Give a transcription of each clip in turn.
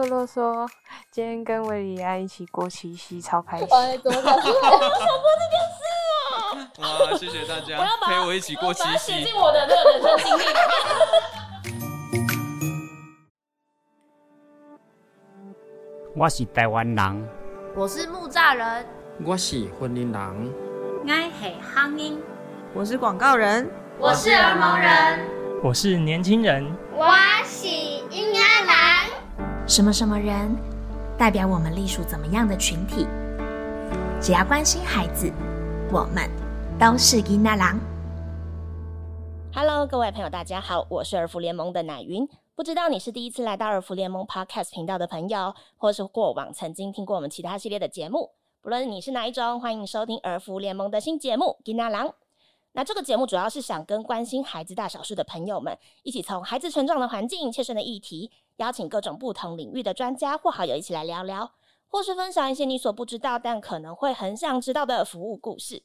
不啰嗦，今天跟维里安一起过七夕，超开心。哎，怎么搞？我想过这件事哦。哇，谢谢大家陪我一起过七夕。写进我的那个人生经历里面。我是台湾人，我是木栅人，我是婚姻人，我是乡音，我是广告人，我是儿蒙人，我是年轻人，我是。什么什么人代表我们隶属怎么样的群体？只要关心孩子，我们都是婴儿郎。Hello，各位朋友，大家好，我是儿福联盟的奶云。不知道你是第一次来到儿福联盟 Podcast 频道的朋友，或是过往曾经听过我们其他系列的节目，不论你是哪一种，欢迎收听儿福联盟的新节目《吉娜郎》。那这个节目主要是想跟关心孩子大小事的朋友们，一起从孩子成长的环境、切身的议题，邀请各种不同领域的专家或好友一起来聊聊，或是分享一些你所不知道但可能会很想知道的服务故事。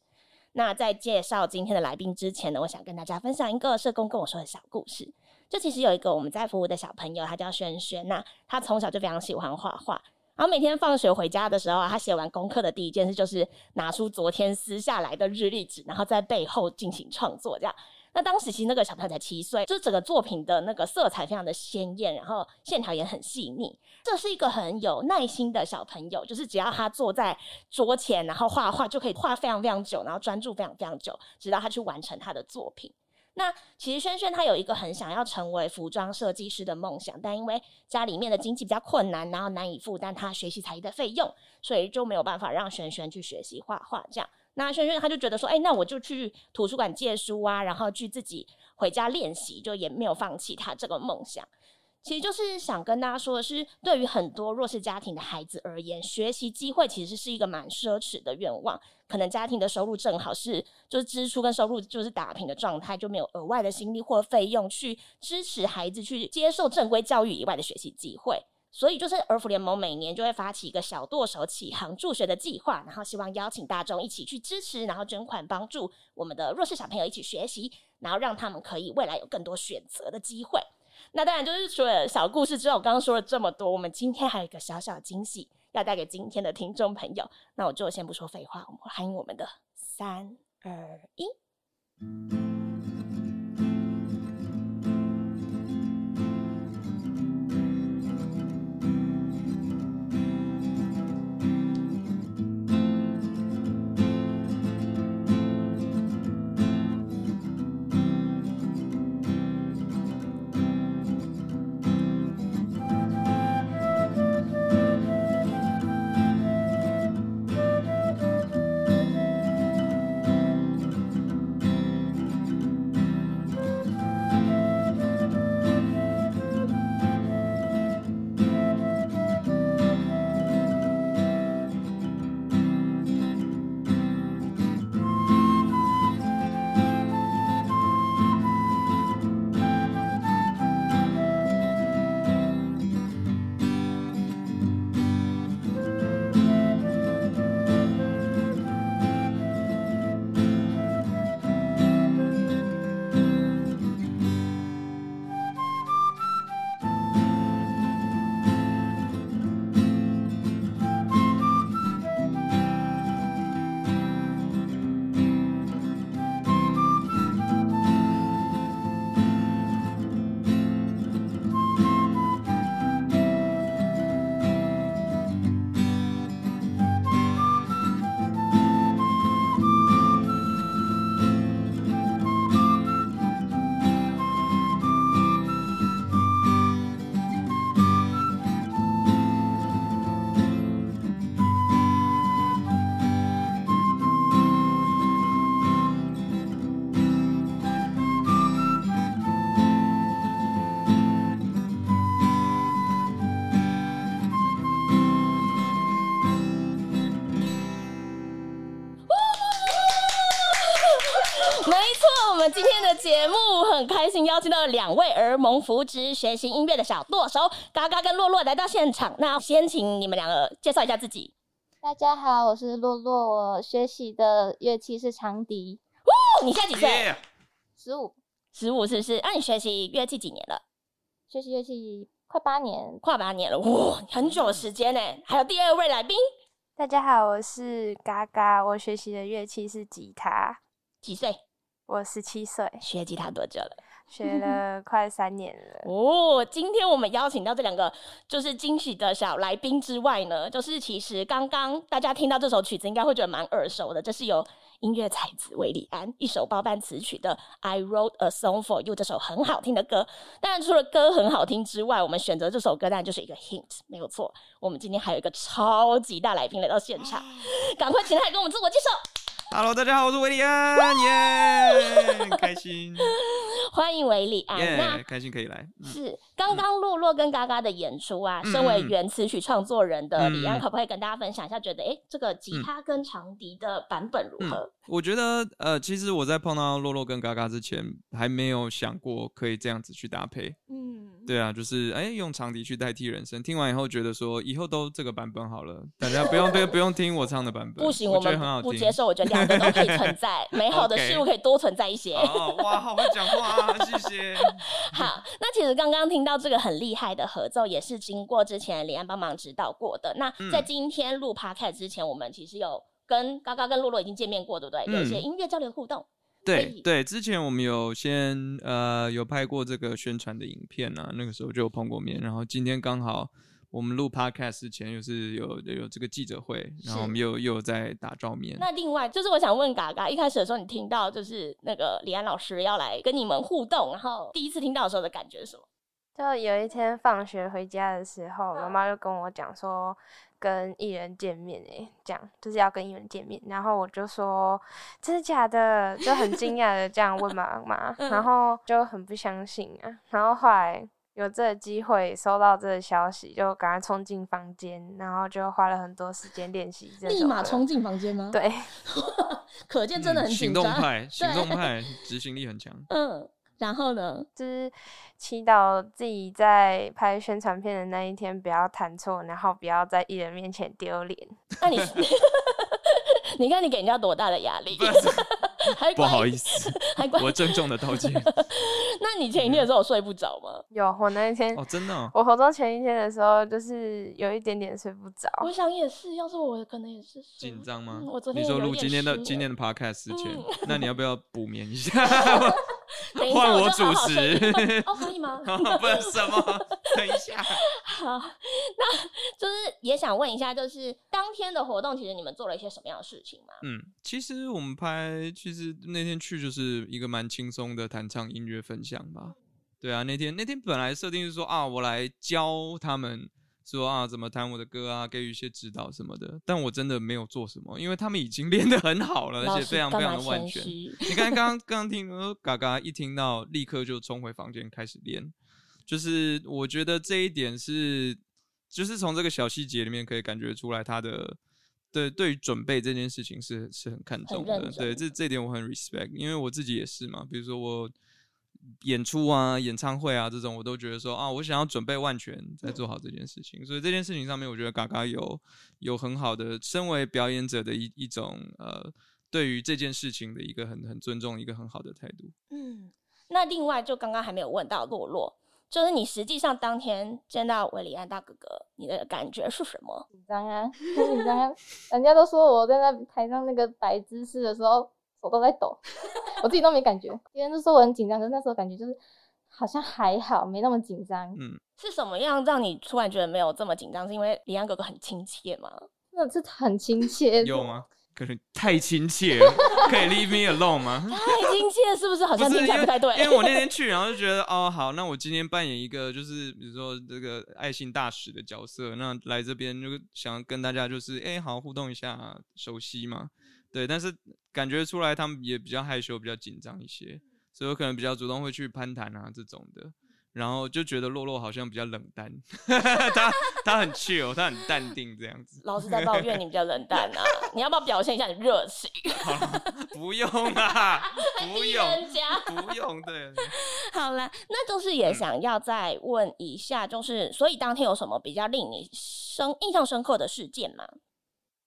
那在介绍今天的来宾之前呢，我想跟大家分享一个社工跟我说的小故事。就其实有一个我们在服务的小朋友，他叫轩轩。那他从小就非常喜欢画画，然后每天放学回家的时候啊，他写完功课的第一件事就是拿出昨天撕下来的日历纸，然后在背后进行创作。这样，那当时其实那个小朋友才七岁，就是整个作品的那个色彩非常的鲜艳，然后线条也很细腻。这是一个很有耐心的小朋友，就是只要他坐在桌前，然后画画就可以画非常非常久，然后专注非常非常久，直到他去完成他的作品。那其实轩轩他有一个很想要成为服装设计师的梦想，但因为家里面的经济比较困难，然后难以负担他学习才艺的费用，所以就没有办法让轩轩去学习画画。这样，那轩轩他就觉得说，哎，那我就去图书馆借书啊，然后去自己回家练习，就也没有放弃他这个梦想。其实就是想跟大家说的是，对于很多弱势家庭的孩子而言，学习机会其实是一个蛮奢侈的愿望。可能家庭的收入正好是就是支出跟收入就是打平的状态，就没有额外的心力或费用去支持孩子去接受正规教育以外的学习机会。所以就是儿福联盟每年就会发起一个小剁手启航助学的计划，然后希望邀请大众一起去支持，然后捐款帮助我们的弱势小朋友一起学习，然后让他们可以未来有更多选择的机会。那当然，就是除了小故事之外，我刚刚说了这么多，我们今天还有一个小小惊喜要带给今天的听众朋友。那我就先不说废话，我们欢迎我们的三二一。今天的节目很开心，邀请到两位儿蒙扶植学习音乐的小舵手嘎嘎跟洛洛来到现场。那先请你们两个介绍一下自己。大家好，我是洛洛，我学习的乐器是长笛。哦，你现在几岁？十五，十五是不是？那你学习乐器几年了？学习乐器。快八年，快八年了，哇，很久的时间呢。还有第二位来宾，大家好，我是嘎嘎，我学习的乐器是吉他，几岁？我十七岁，学吉他多久了？学了快三年了。哦，今天我们邀请到这两个就是惊喜的小来宾之外呢，就是其实刚刚大家听到这首曲子，应该会觉得蛮耳熟的，这是由音乐才子韦礼安一手包办词曲的《I Wrote a Song for You》这首很好听的歌。当然，除了歌很好听之外，我们选择这首歌当然就是一个 hint，没有错。我们今天还有一个超级大来宾来到现场，赶快请他来跟我们自我介绍。Hello，大家好，我是维里安，耶，开心，欢迎维里安，耶，开心可以来。是刚刚洛洛跟嘎嘎的演出啊，身为原词曲创作人的李安，可不可以跟大家分享一下？觉得哎，这个吉他跟长笛的版本如何？我觉得呃，其实我在碰到洛洛跟嘎嘎之前，还没有想过可以这样子去搭配。嗯，对啊，就是哎，用长笛去代替人声。听完以后觉得说，以后都这个版本好了，大家不用不用不用听我唱的版本。不行，我们不接受，我觉得两个。都可以存在，美好的事物 可以多存在一些。哇，好会讲话，啊谢谢。好，那其实刚刚听到这个很厉害的合奏，也是经过之前李安帮忙指导过的。那在今天录 podcast 之前，我们其实有跟刚刚跟洛洛已经见面过，对不对？有一些音乐交流互动。对对，之前我们有先呃有拍过这个宣传的影片啊，那个时候就有碰过面，然后今天刚好。我们录 podcast 之前又是有有这个记者会，然后我们又又在打照面。那另外就是我想问嘎嘎，一开始的时候你听到就是那个李安老师要来跟你们互动，然后第一次听到的时候的感觉是什么？就有一天放学回家的时候，妈妈就跟我讲说跟艺人见面哎，讲就是要跟艺人见面，然后我就说真的假的，就很惊讶的这样问妈妈，然后就很不相信啊，然后后来。有这个机会收到这个消息，就赶快冲进房间，然后就花了很多时间练习。立马冲进房间吗？对，可见真的很行动派，行动 派，执行力很强。嗯，然后呢，就是祈祷自己在拍宣传片的那一天不要弹错，然后不要在艺人面前丢脸。那你，你看你给人家多大的压力？不好意思，我郑重的道歉。那你前一天的时候睡不着吗？有，我那一天哦，真的，我活动前一天的时候，就是有一点点睡不着。我想也是，要是我可能也是紧张吗？我昨天你说录今天的今天的 podcast 之前，那你要不要补眠一下？换我主持哦，可以吗？不是什么，等一下。好，那就是也想问一下，就是当天的活动，其实你们做了一些什么样的事情吗？嗯，其实我们拍，其实那天去就是一个蛮轻松的弹唱音乐分享吧。对啊，那天那天本来设定是说啊，我来教他们说啊怎么弹我的歌啊，给予一些指导什么的。但我真的没有做什么，因为他们已经 练得很好了，而且非常非常的完全。你看刚 刚刚听说嘎嘎一听到，立刻就冲回房间开始练。就是我觉得这一点是，就是从这个小细节里面可以感觉出来，他的对对于准备这件事情是是很看重的。对，这这点我很 respect，因为我自己也是嘛。比如说我演出啊、演唱会啊这种，我都觉得说啊，我想要准备万全再做好这件事情。所以这件事情上面，我觉得嘎嘎有有很好的身为表演者的一一种呃，对于这件事情的一个很很尊重、一个很好的态度。嗯，那另外就刚刚还没有问到洛洛。就是你实际上当天见到维里安大哥哥，你的感觉是什么？紧张啊，紧张啊！人家都说我在那台上那个摆姿势的时候手都在抖，我自己都没感觉。别人都说我很紧张，可是那时候感觉就是好像还好，没那么紧张。嗯，是什么样让你突然觉得没有这么紧张？是因为李安哥哥很亲切吗？那是很亲切，有吗？可能太亲切了，可以 leave me alone 吗？太亲切是不是？好像听起来不太对。因为我那天去，然后就觉得哦，好，那我今天扮演一个就是比如说这个爱心大使的角色，那来这边就想跟大家就是哎，好互动一下，熟悉嘛，对。但是感觉出来他们也比较害羞，比较紧张一些，所以我可能比较主动会去攀谈啊这种的。然后就觉得洛洛好像比较冷淡，他他很 chill，他很淡定这样子。老师在抱怨你比较冷淡啊，你要不要表现一下你热情？不用啊，不用，不用，对。好啦，那就是也想要再问一下，就是所以当天有什么比较令你深印象深刻的事件吗？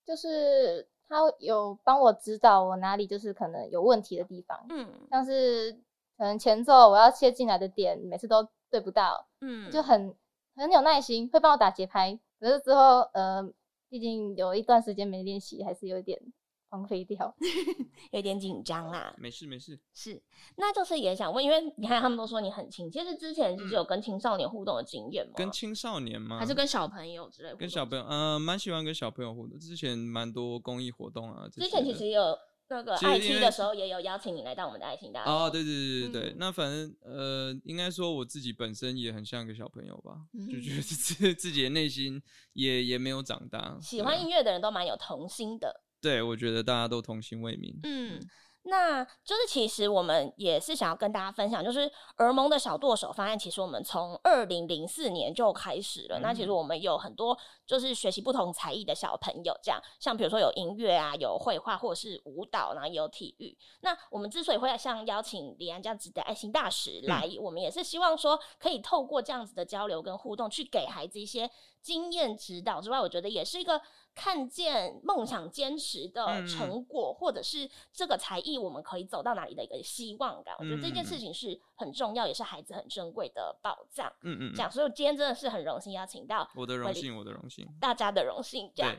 就是他有帮我指导我哪里就是可能有问题的地方，嗯，像是可能前奏我要切进来的点，每次都。对不到，嗯，就很很有耐心，会帮我打节拍。可是之后，呃，毕竟有一段时间没练习，还是有点荒废掉，有点紧张啦。没事没事，是，那就是也想问，因为你看他们都说你很亲，其实之前是有跟青少年互动的经验吗？跟青少年吗？还是跟小朋友之类？跟小朋友，呃，蛮喜欢跟小朋友互动。之前蛮多公益活动啊。之前其实有。那个爱听的时候也有邀请你来到我们的爱情大哦，对对对对对，那反正呃，应该说我自己本身也很像个小朋友吧，就觉得自 自己的内心也也没有长大。喜欢音乐的人都蛮有童心的，对我觉得大家都童心未泯。嗯。那就是其实我们也是想要跟大家分享，就是儿萌的小剁手方案。其实我们从二零零四年就开始了。那其实我们有很多就是学习不同才艺的小朋友，这样像比如说有音乐啊，有绘画或者是舞蹈，然后也有体育。那我们之所以会像邀请李安这样子的爱心大使来，我们也是希望说可以透过这样子的交流跟互动，去给孩子一些经验指导之外，我觉得也是一个。看见梦想坚持的成果，或者是这个才艺，我们可以走到哪里的一个希望感。我觉得这件事情是很重要，也是孩子很珍贵的宝藏。嗯嗯，这样，所以今天真的是很荣幸邀请到我的荣幸，我的荣幸，大家的荣幸。这样，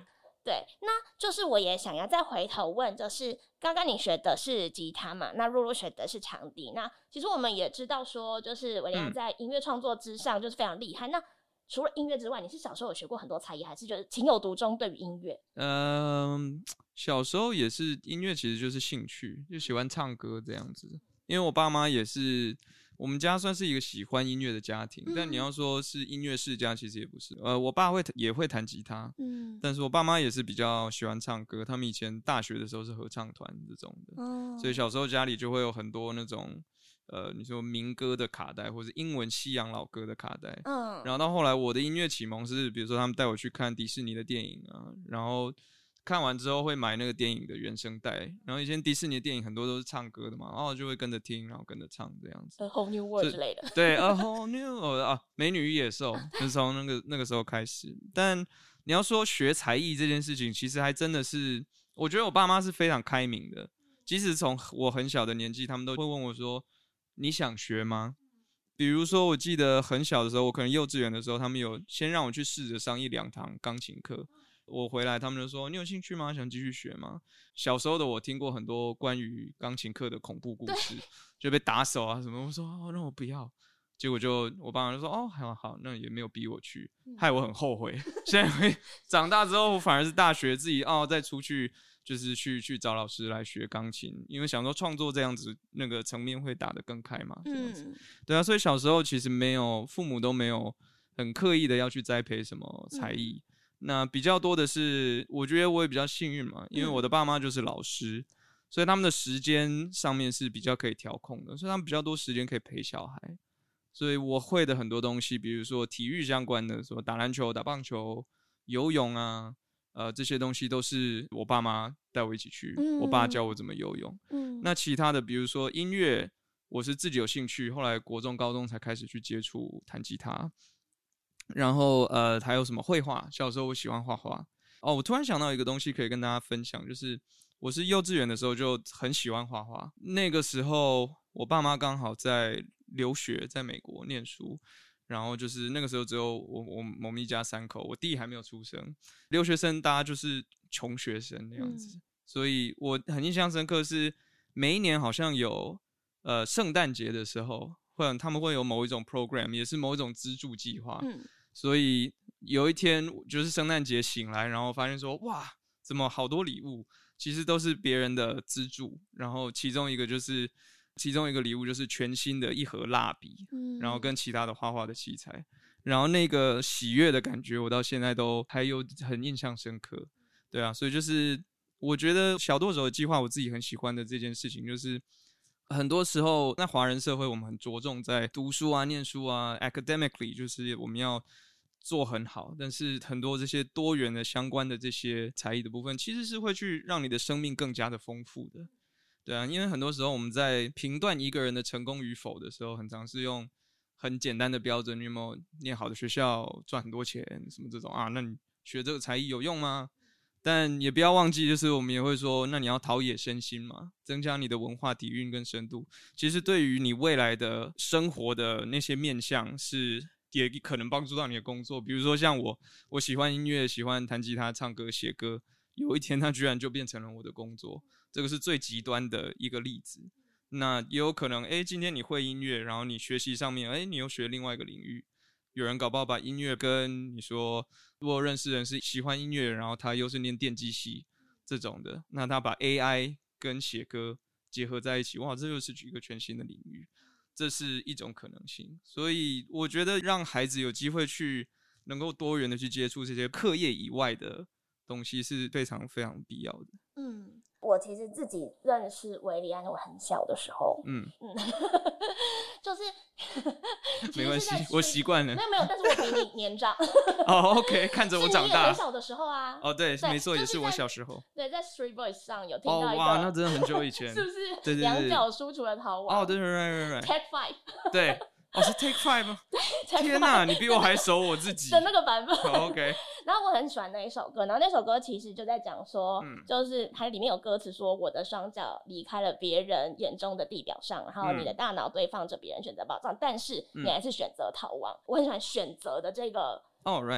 对，那就是我也想要再回头问，就是刚刚你学的是吉他嘛？那露露学的是长笛。那其实我们也知道说，就是维良在音乐创作之上就是非常厉害。那除了音乐之外，你是小时候有学过很多才艺，还是觉得情有独钟对于音乐？嗯，小时候也是音乐，其实就是兴趣，就喜欢唱歌这样子。因为我爸妈也是，我们家算是一个喜欢音乐的家庭。但你要说是音乐世家，其实也不是。呃，我爸会也会弹吉他，嗯，但是我爸妈也是比较喜欢唱歌。他们以前大学的时候是合唱团这种的，所以小时候家里就会有很多那种。呃，你说民歌的卡带，或是英文西洋老歌的卡带，嗯，然后到后来我的音乐启蒙是，比如说他们带我去看迪士尼的电影啊，然后看完之后会买那个电影的原声带，然后以前迪士尼的电影很多都是唱歌的嘛，然后就会跟着听，然后跟着唱这样子。A whole new world 之类的。对，A whole new world 啊，美女与野兽，是从那个那个时候开始。但你要说学才艺这件事情，其实还真的是，我觉得我爸妈是非常开明的，即使从我很小的年纪，他们都会问我说。你想学吗？比如说，我记得很小的时候，我可能幼稚园的时候，他们有先让我去试着上一两堂钢琴课。我回来，他们就说：“你有兴趣吗？想继续学吗？”小时候的我听过很多关于钢琴课的恐怖故事，就被打手啊什么。我说：“哦，那我不要。”结果就我爸妈就说：“哦，好好，那也没有逼我去，害我很后悔。现在长大之后，反而是大学自己哦再出去。”就是去去找老师来学钢琴，因为想说创作这样子那个层面会打得更开嘛。嗯，对啊，所以小时候其实没有父母都没有很刻意的要去栽培什么才艺，那比较多的是，我觉得我也比较幸运嘛，因为我的爸妈就是老师，所以他们的时间上面是比较可以调控的，所以他们比较多时间可以陪小孩，所以我会的很多东西，比如说体育相关的，什么打篮球、打棒球、游泳啊。呃，这些东西都是我爸妈带我一起去，我爸教我怎么游泳。嗯，那其他的，比如说音乐，我是自己有兴趣，后来国中、高中才开始去接触弹吉他。然后呃，还有什么绘画？小时候我喜欢画画。哦，我突然想到一个东西可以跟大家分享，就是我是幼稚园的时候就很喜欢画画。那个时候我爸妈刚好在留学，在美国念书。然后就是那个时候只有我我我们一家三口，我弟还没有出生，留学生大家就是穷学生那样子，所以我很印象深刻是每一年好像有呃圣诞节的时候，或者他们会有某一种 program，也是某一种资助计划，所以有一天就是圣诞节醒来，然后发现说哇，怎么好多礼物，其实都是别人的资助，然后其中一个就是。其中一个礼物就是全新的一盒蜡笔，嗯然后跟其他的画画的器材，然后那个喜悦的感觉，我到现在都还有很印象深刻。对啊，所以就是我觉得小剁手的计划，我自己很喜欢的这件事情，就是很多时候在华人社会，我们很着重在读书啊、念书啊，academically，就是我们要做很好，但是很多这些多元的相关的这些才艺的部分，其实是会去让你的生命更加的丰富的。对啊，因为很多时候我们在评断一个人的成功与否的时候，很常是用很简单的标准，你有没有念好的学校、赚很多钱什么这种啊？那你学这个才艺有用吗？但也不要忘记，就是我们也会说，那你要陶冶身心嘛，增加你的文化底蕴跟深度。其实对于你未来的生活的那些面向是也可能帮助到你的工作。比如说像我，我喜欢音乐，喜欢弹吉他、唱歌、写歌，有一天它居然就变成了我的工作，这个是最极端的一个例子。那也有可能，哎，今天你会音乐，然后你学习上面，哎，你又学另外一个领域。有人搞不好把音乐跟你说，如果认识人是喜欢音乐，然后他又是念电机系这种的，那他把 AI 跟写歌结合在一起，哇，这又是一个全新的领域，这是一种可能性。所以我觉得让孩子有机会去能够多元的去接触这些课业以外的东西是非常非常必要的。嗯。我其实自己认识维里安，我很小的时候，嗯嗯，就是 没关系，我习惯了。没有没有，但是我比你年长。哦，OK，看着我长大。很小的时候啊。哦，对，没错，也是我小时候。对，在 Three Boys 上有听到一个，哇，那真的很久以前，是不是？对对对，两脚输出的逃亡。哦，对对对对对，Take Five。对。哦，是 Take Five 吗？天哪，你比我还熟我自己 的那个版本。OK。然后我很喜欢那一首歌，然后那首歌其实就在讲说，就是它里面有歌词说，我的双脚离开了别人眼中的地表上，然后你的大脑堆放着别人选择宝藏，但是你还是选择逃亡。我很喜欢选择的这个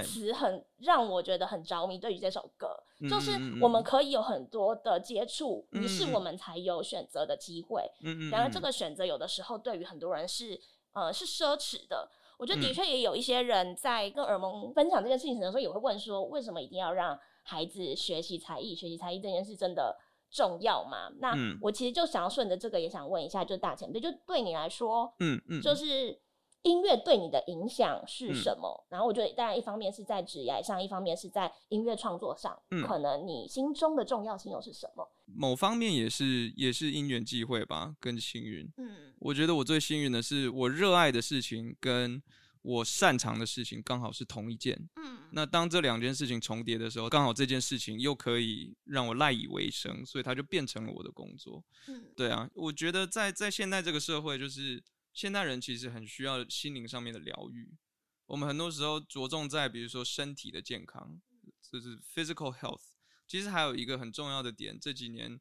词，很让我觉得很着迷。对于这首歌，就是我们可以有很多的接触，于是我们才有选择的机会。嗯嗯。然而这个选择有的时候对于很多人是。呃，是奢侈的。我觉得的确也有一些人在跟耳蒙分享这件事情的时候，也会问说，为什么一定要让孩子学习才艺？学习才艺这件事真的重要吗？那我其实就想要顺着这个，也想问一下，就大前辈，就对你来说，嗯嗯，就是。音乐对你的影响是什么？然后我觉得，当然一方面是在职业上，一方面是在音乐创作上，可能你心中的重要性又是什么？某方面也是也是因缘际会吧，更幸运。嗯，我觉得我最幸运的是，我热爱的事情跟我擅长的事情刚好是同一件。嗯，那当这两件事情重叠的时候，刚好这件事情又可以让我赖以为生，所以它就变成了我的工作。嗯，对啊，我觉得在在现在这个社会，就是。现代人其实很需要心灵上面的疗愈。我们很多时候着重在，比如说身体的健康，就是 physical health。其实还有一个很重要的点，这几年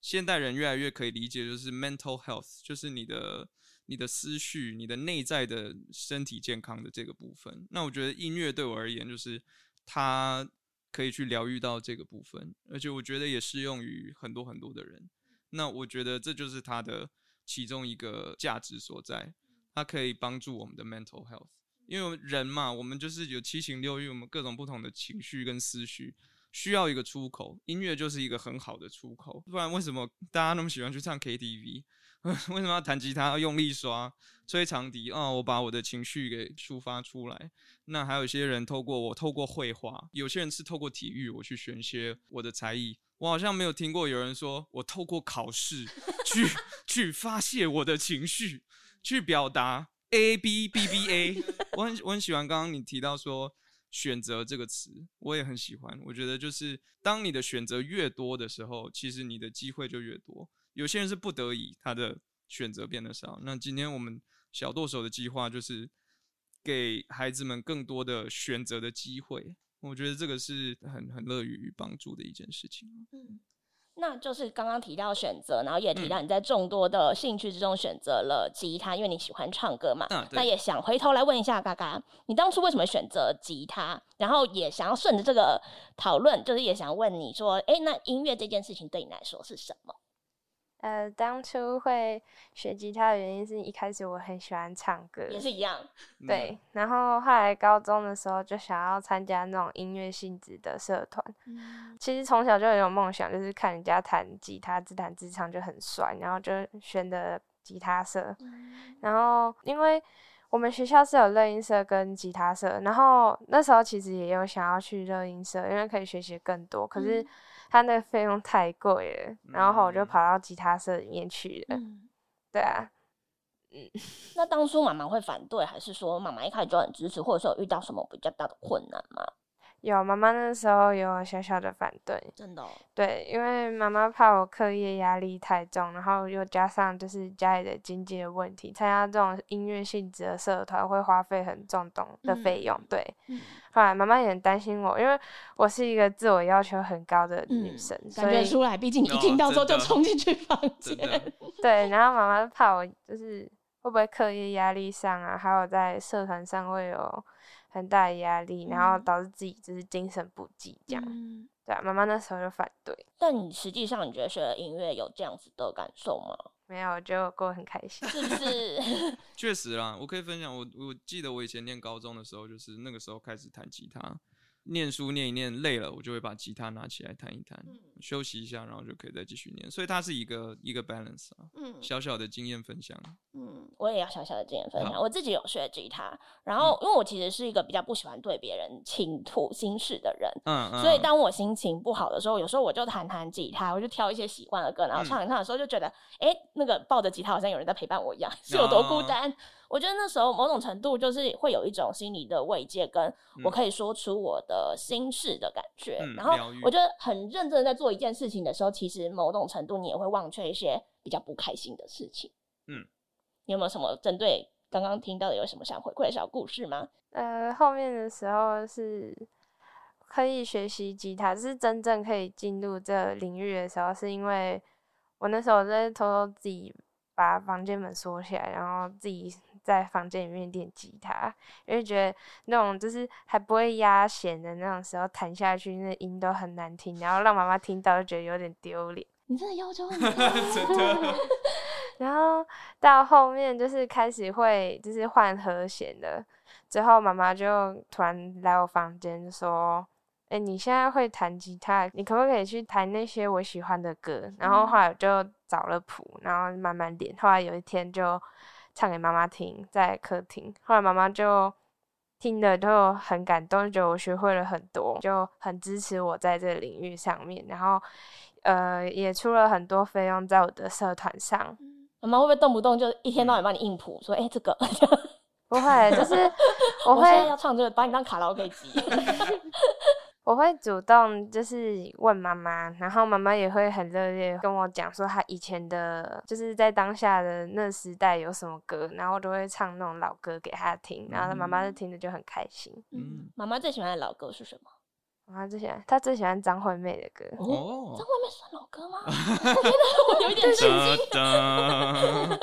现代人越来越可以理解，就是 mental health，就是你的你的思绪、你的内在的身体健康的这个部分。那我觉得音乐对我而言，就是它可以去疗愈到这个部分，而且我觉得也适用于很多很多的人。那我觉得这就是它的。其中一个价值所在，它可以帮助我们的 mental health，因为人嘛，我们就是有七情六欲，我们各种不同的情绪跟思绪，需要一个出口，音乐就是一个很好的出口。不然为什么大家那么喜欢去唱 KTV？为什么要弹吉他、要用力刷、吹长笛？哦，我把我的情绪给抒发出来。那还有一些人透过我，透过绘画，有些人是透过体育，我去宣泄我的才艺。我好像没有听过有人说我透过考试去 去发泄我的情绪，去表达 A B B B A。我很我很喜欢刚刚你提到说选择这个词，我也很喜欢。我觉得就是当你的选择越多的时候，其实你的机会就越多。有些人是不得已，他的选择变得少。那今天我们小剁手的计划就是给孩子们更多的选择的机会。我觉得这个是很很乐于帮助的一件事情。嗯，那就是刚刚提到选择，然后也提到你在众多的兴趣之中选择了吉他，因为你喜欢唱歌嘛。嗯，那也想回头来问一下嘎嘎，你当初为什么选择吉他？然后也想要顺着这个讨论，就是也想问你说，哎，那音乐这件事情对你来说是什么？呃，当初会学吉他的原因是一开始我很喜欢唱歌，也是一样。对，然后后来高中的时候就想要参加那种音乐性质的社团。其实从小就有梦想，就是看人家弹吉他自弹自唱就很帅，然后就选的吉他社。然后因为我们学校是有乐音社跟吉他社，然后那时候其实也有想要去乐音社，因为可以学习更多。可是他那个费用太贵了，然后我就跑到吉他社里面去了。对啊，嗯，那当初妈妈会反对，还是说妈妈一开始就很支持，或者说有遇到什么比较大的困难吗？有妈妈那时候有小小的反对，真的。对，因为妈妈怕我课业压力太重，然后又加上就是家里的经济的问题，参加这种音乐性质的社团会花费很重东的费用。对，后来妈妈也很担心我，因为我是一个自我要求很高的女生，感觉出来，毕竟你一听到之后就冲进去房 间。对，然后妈妈怕我就是会不会课业压力上啊，还有在社团上会有很大的压力，然后导致自己就是精神不济这样。嗯对啊，妈妈那时候就反对，但你实际上你觉得学了音乐有这样子的感受吗？没有就过得很开心。是不是？确实啦，我可以分享，我我记得我以前念高中的时候，就是那个时候开始弹吉他，念书念一念累了，我就会把吉他拿起来弹一弹，休息一下，然后就可以再继续念。所以它是一个一个 balance 啊，嗯小小的经验分享。嗯，我也要小小的经验分享。我自己有学吉他，然后因为我其实是一个比较不喜欢对别人倾吐心事的人，嗯嗯，所以当我心情不好的时候，有时候我就弹弹吉他，我就挑一些习惯的歌，然后嗯唱一唱的时候，就觉得，哎、那个抱着吉他好像有人在陪伴我一样，是有多孤哦单。我觉得那时候某种程度就是会有一种心理的慰藉，跟我嗯可以说出我的心事的感觉。嗯然后我觉得很认真的在做一件事情的时候，其实某种程度你也会忘却一些比较不开心的事情。嗯，你有没有什么针对刚刚听到的有什么想回馈的小故事吗？呃，后面的时候是可以学习吉他，是真正可以进入这领域的时候，是因为我那时候在偷偷自己把房间门锁起来，然后自己在房间里面练吉他，因为觉得那种就是还不会压弦的那种时候弹下去，那音都很难听，然后让妈妈听到就觉得有点丢脸。你真的要求很 真的，然后到后面就是开始会就是换和弦的，之后妈妈就突然来我房间说：“哎、你现在会弹吉他，你可不可以去弹那些我喜欢的歌？”然后后来我就找了谱，然后慢慢练。后来有一天就唱给妈妈听，在客厅。后来妈妈就听了就很感动，就觉得我学会了很多，就很支持我在这个领域上面。然后呃，也出了很多费用在我的社团上。妈妈会不会动不动就一天到晚帮你硬谱，说哎、这个不会，就是我会要唱这个，把你当卡拉 OK 机。我会主动就是问妈妈，然后妈妈也会很热烈跟我讲说她以前的，就是在当下的那时代有什么歌，然后我都会唱那种老歌给她听，然后她妈妈就听着就很开心。嗯，妈妈最喜欢的老歌是什么？妈妈最喜欢，他最喜欢张惠妹的歌。哦张，惠妹算老歌吗？我觉得，我有一点震惊。哒哒，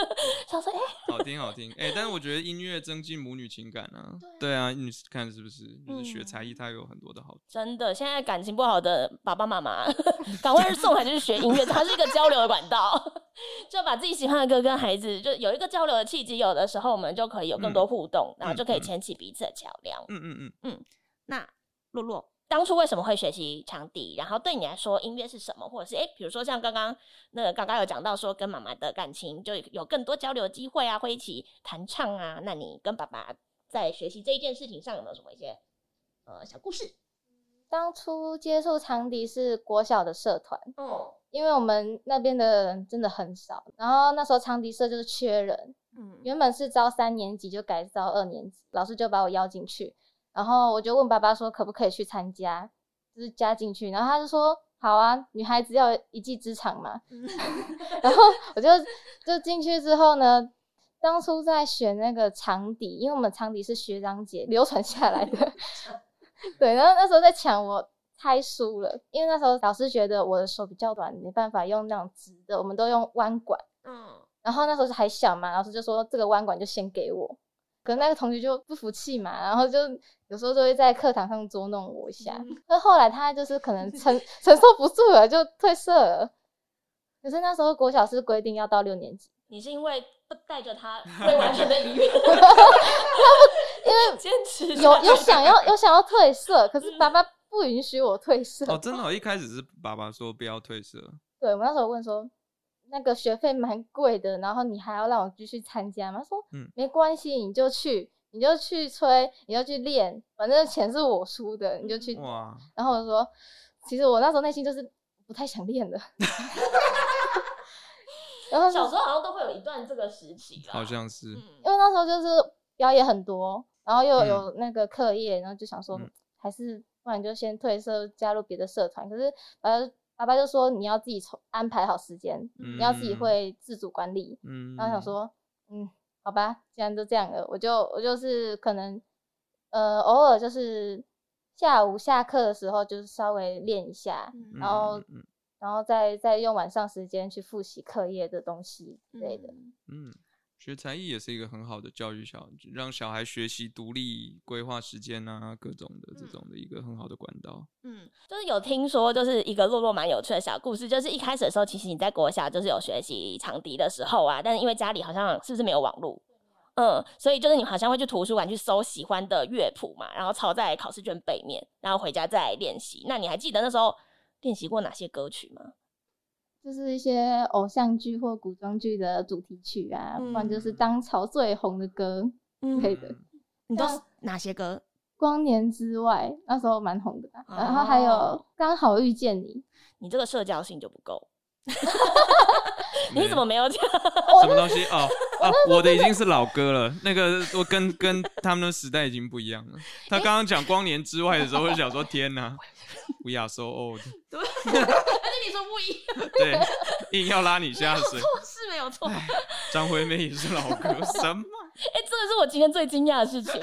想说，哎、好听好听，哎、但是我觉得音乐增进母女情感啊，对啊，你看是不是？就是学才艺，它有很多的好处。真的，现在感情不好的爸爸妈妈，赶快送孩子去学音乐，它是一个交流的管道，就把自己喜欢的歌跟孩子就有一个交流的契机，有的时候我们就可以有更多互动，然后就可以嗯牵起彼此的桥梁。嗯嗯嗯嗯，那洛洛当初为什么会学习长笛？然后对你来说，音乐是什么？或者是哎，诶比如说像刚刚那个刚刚有讲到说跟妈妈的感情就有更多交流机会啊，会一起弹唱啊。那你跟爸爸在学习这一件事情上有没有什么一些呃小故事？当初接触长笛是国小的社团，嗯，因为我们那边的人真的很少，然后那时候长笛社就是缺人，嗯原本是招三年级就改招二年级，老师就把我邀进去，然后我就问爸爸说可不可以去参加，就是加进去，然后他就说好啊，女孩子要一技之长嘛，然后我就就进去之后呢，当初在选那个长笛，因为我们长笛是学长姐流传下来的，对，然后那时候在抢我。猜输了，因为那时候老师觉得我的手比较短，没办法用那种直的，我们都用弯管。嗯，然后那时候还小嘛，老师就说这个弯管就先给我，可能那个同学就不服气嘛，然后就有时候就会在课堂上捉弄我一下。那、后来他就是可能承 承受不住了，就退社了。可是那时候国小是规定要到六年级，你是因为不带着他 未完成的遗愿，因为坚持有有想要有想要退社，可是爸爸不允许我退社。哦，真的、哦，一开始是爸爸说不要退社，对我那时候问说，那个学费蛮贵的，然后你还要让我继续参加吗？他说，嗯没关系，你就去，你就去吹，你就去练，反正钱是我出的，你就去。哇，然后我说，其实我那时候内心就是不太想练的。然后小时候好像都会有一段这个时期啦，好像是，嗯因为那时候就是表演很多，然后又嗯有那个课业，然后就想说，嗯还是不然就先退社，加入别的社团。可是呃，爸爸就说你要自己筹安排好时间，你要自己嗯。会自主管理。嗯，然后想说，嗯，好吧，既然都这样了，我就我就是可能呃偶尔就是下午下课的时候，就是稍微练一下，嗯然后然后再再用晚上时间去复习课业的东西之类的。嗯，学才艺也是一个很好的教育小，让小孩学习独立规划时间啊，各种的这种的一个很好的管道。嗯，就是有听说，就是一个落落蛮有趣的小故事，就是一开始的时候，其实你在国小就是有学习长笛的时候啊，但是因为家里好像是不是没有网络，嗯，所以就是你好像会去图书馆去搜喜欢的乐谱嘛，然后抄在考试卷背面，然后回家再练习。那你还记得那时候练习过哪些歌曲吗？就是一些偶像剧或古装剧的主题曲啊，不然就是当朝最红的歌之类的。你都是哪些歌？光年之外，那时候蛮红的。然后还有刚好遇见你。你这个社交性就不够。你怎么没有讲？什么东西？哦哦，我的已经是老歌了。那个 我跟跟他们的时代已经不一样了。他刚刚讲光年之外的时候，我就想说天哪，We are so old。对，而且你说不一样。对，硬要拉你下水。是没有错。张惠妹也是老歌，什么？哎，这个是我今天最惊讶的事情。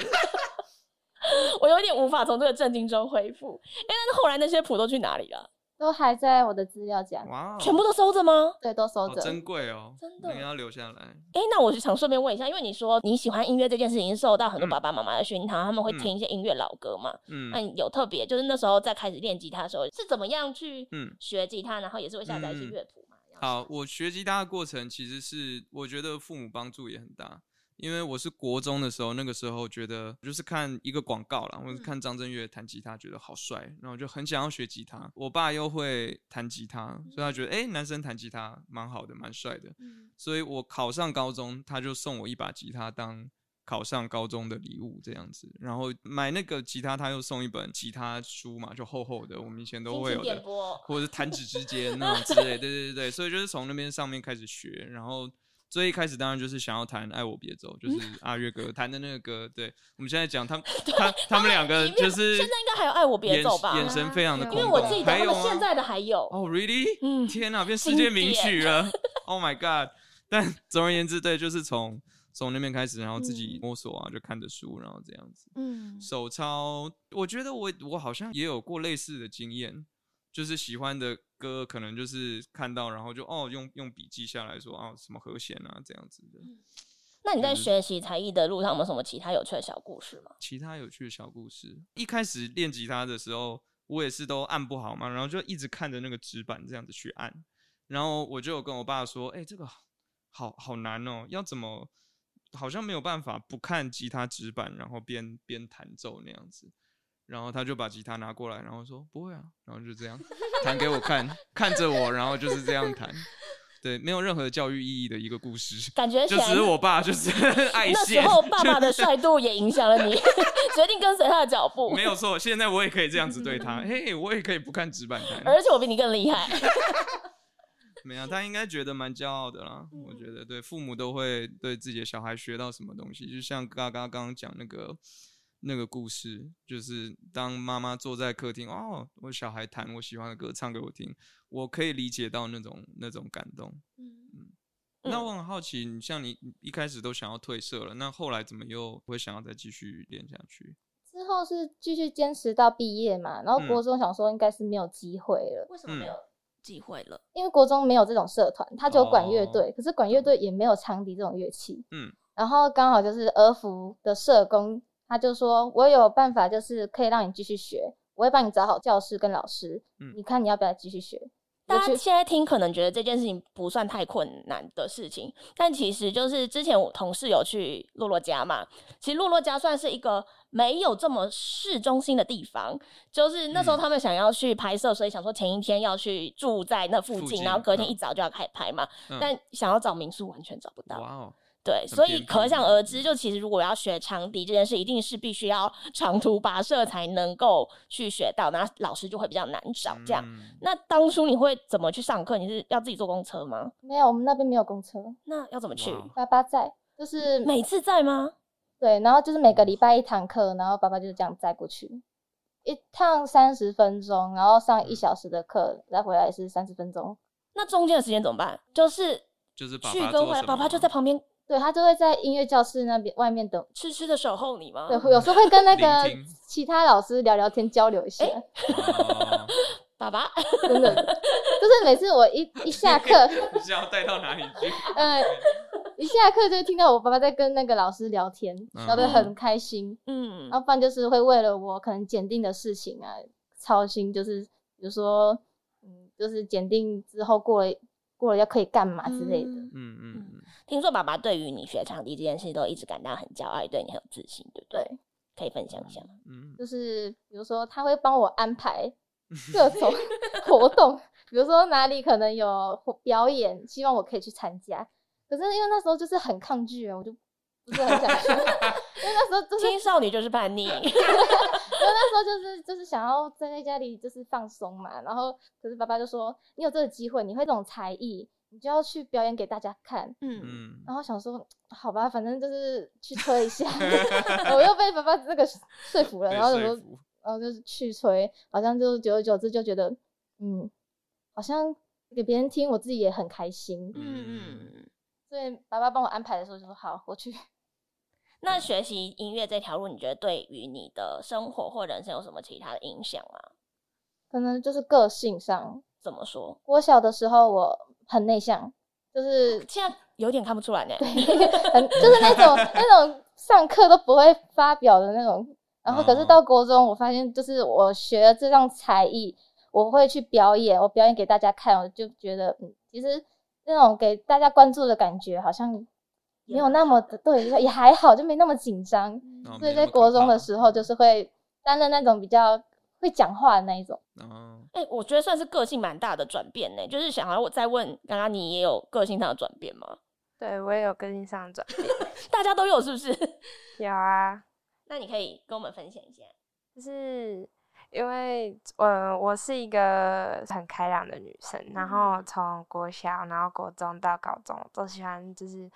我有点无法从这个震惊中恢复。哎，但是后来那些谱都去哪里了？都还在我的资料夹，哇，全部都收着吗？对，都收着，珍贵哦，真的，你要留下来。哎，那我就想顺便问一下，因为你说你喜欢音乐这件事情，受到很多爸爸妈妈的熏陶，他们会听一些音乐老歌嘛？嗯，那你有特别，就是那时候在开始练吉他的时候，是怎么样去嗯学吉他，然后也是会下载一些乐谱嘛？好，我学吉他的过程其实是我觉得父母帮助也很大。因为我是国中的时候，那个时候觉得就是看一个广告啦，或者看张震岳弹吉他，觉得好帅，然后就很想要学吉他。我爸又会弹吉他，所以他觉得哎，男生弹吉他蛮好的，蛮帅的。所以我考上高中，他就送我一把吉他当考上高中的礼物这样子。然后买那个吉他，他又送一本吉他书嘛，就厚厚的，我们以前都会有的，或者是弹指之间那 种之类。对对对对，所以就是从那边上面开始学，然后。最一开始当然就是想要弹《爱我别走》，就是阿月哥弹的那个歌。对，我们现在讲他 他他们两个就是现在应该还有《爱我别走》吧？眼神非常的。因为我自己还有现在的还有哦，Really？嗯，天哪，变世界名曲了！Oh my God！但 总而言之，对，就是从从那边开始，然后自己摸索啊，就看着书，然后这样子。嗯，手抄，我觉得我我好像也有过类似的经验。就是喜欢的歌，可能就是看到，然后就哦，用用笔记下来说哦，什么和弦啊，这样子的。那你在学习才艺的路上，有没有什么其他有趣的小故事吗？其他有趣的小故事，一开始练吉他的时候，我也是都按不好嘛，然后就一直看着那个纸板这样子去按，然后我就有跟我爸说，哎，这个好好难哦，要怎么好像没有办法不看吉他纸板，然后边边弹奏那样子。然后他就把吉他拿过来，然后说不会啊，然后就这样弹给我看，看着我，然后就是这样弹，对，没有任何教育意义的一个故事，感觉就只是我爸就是爱那时候爸爸的帅度也影响了你，决定跟随他的脚步。没有错，现在我也可以这样子对他，嘿，我也可以不看纸板弹，而且我比你更厉害。没有，他应该觉得蛮骄傲的啦。我觉得对父母都会对自己的小孩学到什么东西，就像嘎嘎刚刚讲那个。那个故事就是，当妈妈坐在客厅，哦，我小孩弹我喜欢的歌，唱给我听，我可以理解到那种那种感动。嗯嗯。那我很好奇，你像你一开始都想要退社了，那后来怎么又会想要再继续练下去？之后是继续坚持到毕业嘛，然后国中想说应该是没有机会了。为什么没有机会了？因为国中没有这种社团，他就有管乐队，可是管乐队也没有长笛这种乐器。嗯。然后刚好就是儿福的社工。他就说：“我有办法，就是可以让你继续学，我会帮你找好教室跟老师。嗯，你看你要不要继续学？”大家现在听可能觉得这件事情不算太困难的事情，但其实就是之前我同事有去洛洛家嘛，其实洛洛家算是一个没有这么市中心的地方，就是那时候他们想要去拍摄，所以想说前一天要去住在那附近，然后隔天一早就要开拍嘛，但想要找民宿完全找不到。哇哦！对，所以可想而知，就其实如果要学长笛这件事，一定是必须要长途跋涉才能够去学到，那老师就会比较难找。这样，那当初你会怎么去上课？你是要自己坐公车吗？没有，我们那边没有公车。那要怎么去？爸爸在，就是每次在吗？对，然后就是每个礼拜一堂课，然后爸爸就是这样载过去，一趟三十分钟，然后上一小时的课，再回来是三十分钟。那中间的时间怎么办？就是就是去跟回来，爸爸就在旁边。对他就会在音乐教室那边外面等，痴痴的守候你吗？对，有时候会跟那个其他老师聊聊天，交流一下。爸爸，真的，就是每次我一一下课，是要带到哪里去？呃，一下课就会听到我爸爸在跟那个老师聊天，聊得很开心。嗯，然后不然就是会为了我可能检定的事情啊操心，就是比如说，嗯，就是检定之后过了过了要可以干嘛之类的。嗯嗯听说爸爸对于你学场地这件事都一直感到很骄傲，也对你很有自信，对不对？对，可以分享一下吗？嗯，就是比如说他会帮我安排各种活动，比如说哪里可能有表演，希望我可以去参加。可是因为那时候就是很抗拒啊，我就不是很想去，因为那时候就是青少女就是叛逆，那时候就是就是想要待在家里就是放松嘛，然后可是爸爸就说你有这个机会，你会这种才艺，你就要去表演给大家看。嗯，嗯，然后想说好吧，反正就是去吹一下，我又被爸爸这个说服了，然后有时候说然后就是去吹，好像就久而久之就觉得嗯，好像给别人听，我自己也很开心。嗯嗯。所以爸爸帮我安排的时候就说好，我去。那学习音乐这条路，你觉得对于你的生活或人生有什么其他的影响吗？可能就是个性上，怎么说？我小的时候我很内向，就是现在有点看不出来呢。很就是那种 那种上课都不会发表的那种。然后可是到国中，我发现就是我学了这项才艺，我会去表演，我表演给大家看，我就觉得嗯，其实那种给大家关注的感觉好像没有那么的对，也还好，就没那么紧张。哦所以在国中的时候，就是会担任那种比较会讲话的那一种。哦，哎、欸，我觉得算是个性蛮大的转变呢。就是想要我再问，刚刚你也有个性上的转变吗？对我也有个性上的转变，大家都有是不是？有啊。那你可以跟我们分享一下，就是因为我我是一个很开朗的女生，然后从国小，然后国中到高中都喜欢就是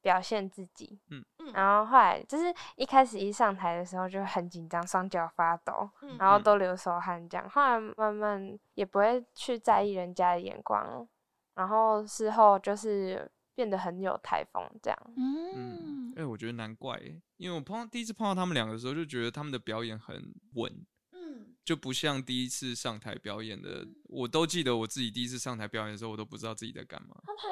表现自己，嗯。然后后来就是一开始一上台的时候就很紧张，双脚发抖，嗯然后都流手汗这样，后来慢慢也不会去在意人家的眼光，然后事后就是变得很有台风这样，嗯，哎、欸，我觉得难怪、欸，因为我碰到第一次碰到他们两个的时候，就觉得他们的表演很稳，嗯，就不像第一次上台表演的，我都记得我自己第一次上台表演的时候，我都不知道自己在干嘛。他拍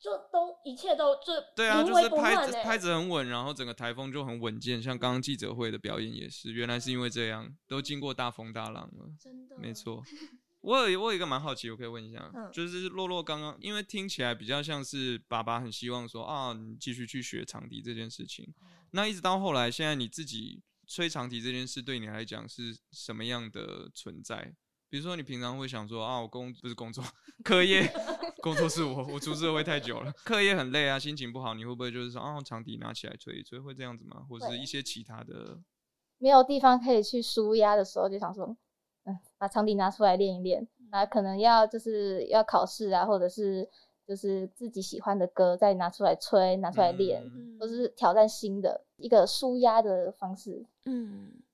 就都一切都就对啊，就是拍欸子拍子很稳，然后整个台风就很稳健，像刚刚记者会的表演也是，原来是因为这样，都经过大风大浪了，真的，没错。我有我有一个蛮好奇，我可以问一下，嗯、就是洛洛刚刚，因为听起来比较像是爸爸很希望说啊，你继续去学长笛这件事情。那一直到后来，现在你自己吹长笛这件事，对你来讲是什么样的存在？比如说，你平常会想说啊，我工不是工作，课业 工作是我，我出社会太久了，课业很累啊，心情不好，你会不会就是说啊，长笛拿起来吹一吹，会这样子吗？或者是一些其他的？没有地方可以去舒压的时候，就想说。嗯，把长笛拿出来练一练，那可能要就是要考试啊，或者是就是自己喜欢的歌再拿出来吹，拿出来练，嗯、或是挑战新的一个舒压的方式。嗯，懂。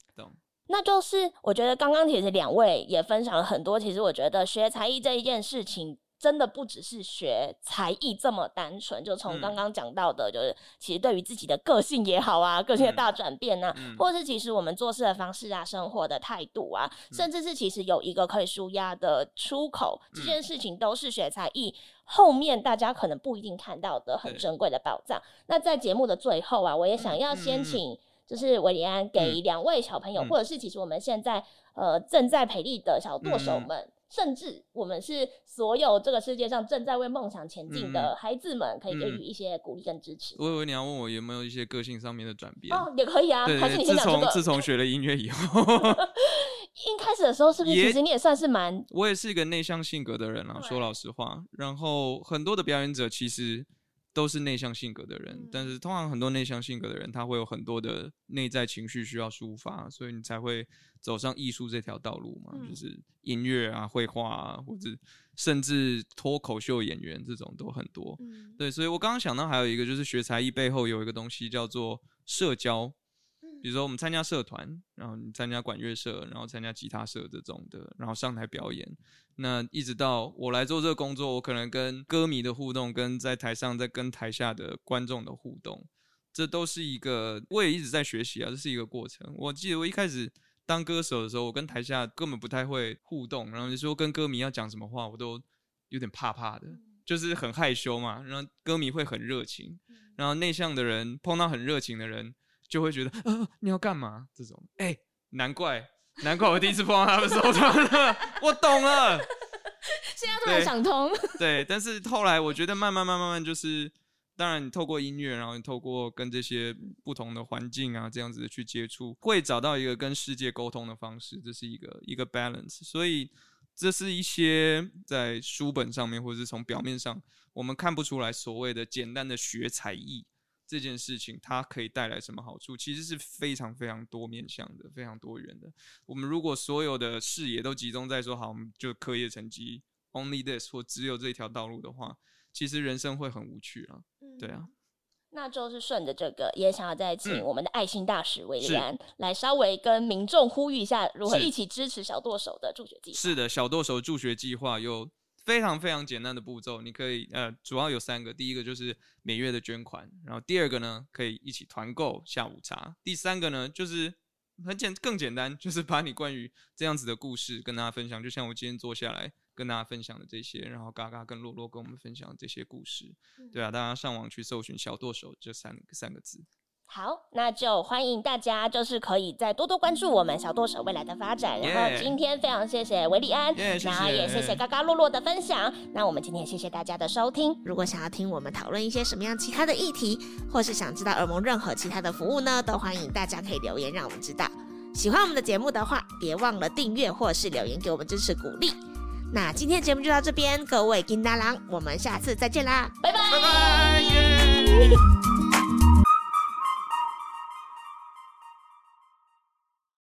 那就是我觉得刚刚其实两位也分享了很多，其实我觉得学才艺这一件事情。真的不只是学才艺这么单纯，就从刚刚讲到的，就是其实对于自己的个性也好啊，个性的大转变啊，嗯、或者是其实我们做事的方式啊，生活的态度啊，嗯、甚至是其实有一个可以舒压的出口，嗯、这件。事情都是学才艺后面大家可能不一定看到的很珍贵的宝藏。那在节目的最后啊，我也想要先请就是韦里安给两位小朋友，嗯、或者是其实我们现在呃正在培力的小舵手嗯们。甚至我们是所有这个世界上正在为梦想前进嗯的孩子们，可以给予一些鼓励跟支持。我以为你要问我有没有一些个性上面的转变哦，也可以啊。对还是你先讲这个？自从自从学了音乐以后，一开始的时候是不是其实你也算是蛮……我也是一个内向性格的人啊，说老实话。然后很多的表演者其实都是内向性格的人，嗯、但是通常很多内向性格的人，他会有很多的内在情绪需要抒发，所以你才会走上艺术这条道路嘛，嗯、就是音乐啊、绘画啊，或者甚至脱口秀演员这种都很多。嗯、对，所以我刚刚想到还有一个，就是学才艺背后有一个东西叫做社交。比如说我们参加社团，然后你参加管乐社，然后参加吉他社这种的，然后上台表演。那一直到我来做这个工作，我可能跟歌迷的互动，跟在台上在跟台下的观众的互动，这都是一个我也一直在学习啊，这是一个过程。我记得我一开始当歌手的时候，我跟台下根本不太会互动，然后就说跟歌迷要讲什么话，我都有点怕怕的。就是很害羞嘛，然后歌迷会很热情，然后内向的人碰到很热情的人，就会觉得啊你要干嘛？这种哎、难怪难怪我第一次碰到他们时候，我懂了。现在突然想通，对，但是后来我觉得慢慢慢慢慢就是，当然你透过音乐，然后你透过跟这些不同的环境啊这样子的去接触，会找到一个跟世界沟通的方式，这是一个一个 balance。所以这是一些在书本上面或者是从表面上我们看不出来所谓的简单的学才艺这件事情，它可以带来什么好处，其实是非常非常多面向的，非常多元的。我们如果所有的视野都集中在说好，我们就课业成绩 only this 或只有这条道路的话，其实人生会很无趣啊。对啊，那就是顺着这个，也想要再请嗯我们的爱心大使韦是礼安来稍微跟民众呼吁一下，如何一起支持小剁手的助学计划。是的，小剁手助学计划有非常非常简单的步骤，你可以呃，主要有三个，第一个就是每月的捐款，然后第二个呢可以一起团购下午茶，第三个呢就是很简更简单，就是把你关于这样子的故事跟大家分享，就像我今天坐下来跟大家分享的这些，然后嘎嘎跟洛洛跟我们分享这些故事，对啊，大家上网去搜寻“小剁手”这三三个字。好，那就欢迎大家，就是可以再多多关注我们小剁手未来的发展。然后今天非常谢谢维利安 Yeah，谢谢然后也谢谢嘎嘎洛洛的分享。那我们今天也谢谢大家的收听。如果想要听我们讨论一些什么样其他的议题，或是想知道耳盟任何其他的服务呢，都欢迎大家可以留言让我们知道。喜欢我们的节目的话，别忘了订阅或是留言给我们支持鼓励。那今天的节目就到这边，各位金大郎，我们下次再见啦，拜拜。拜拜。耶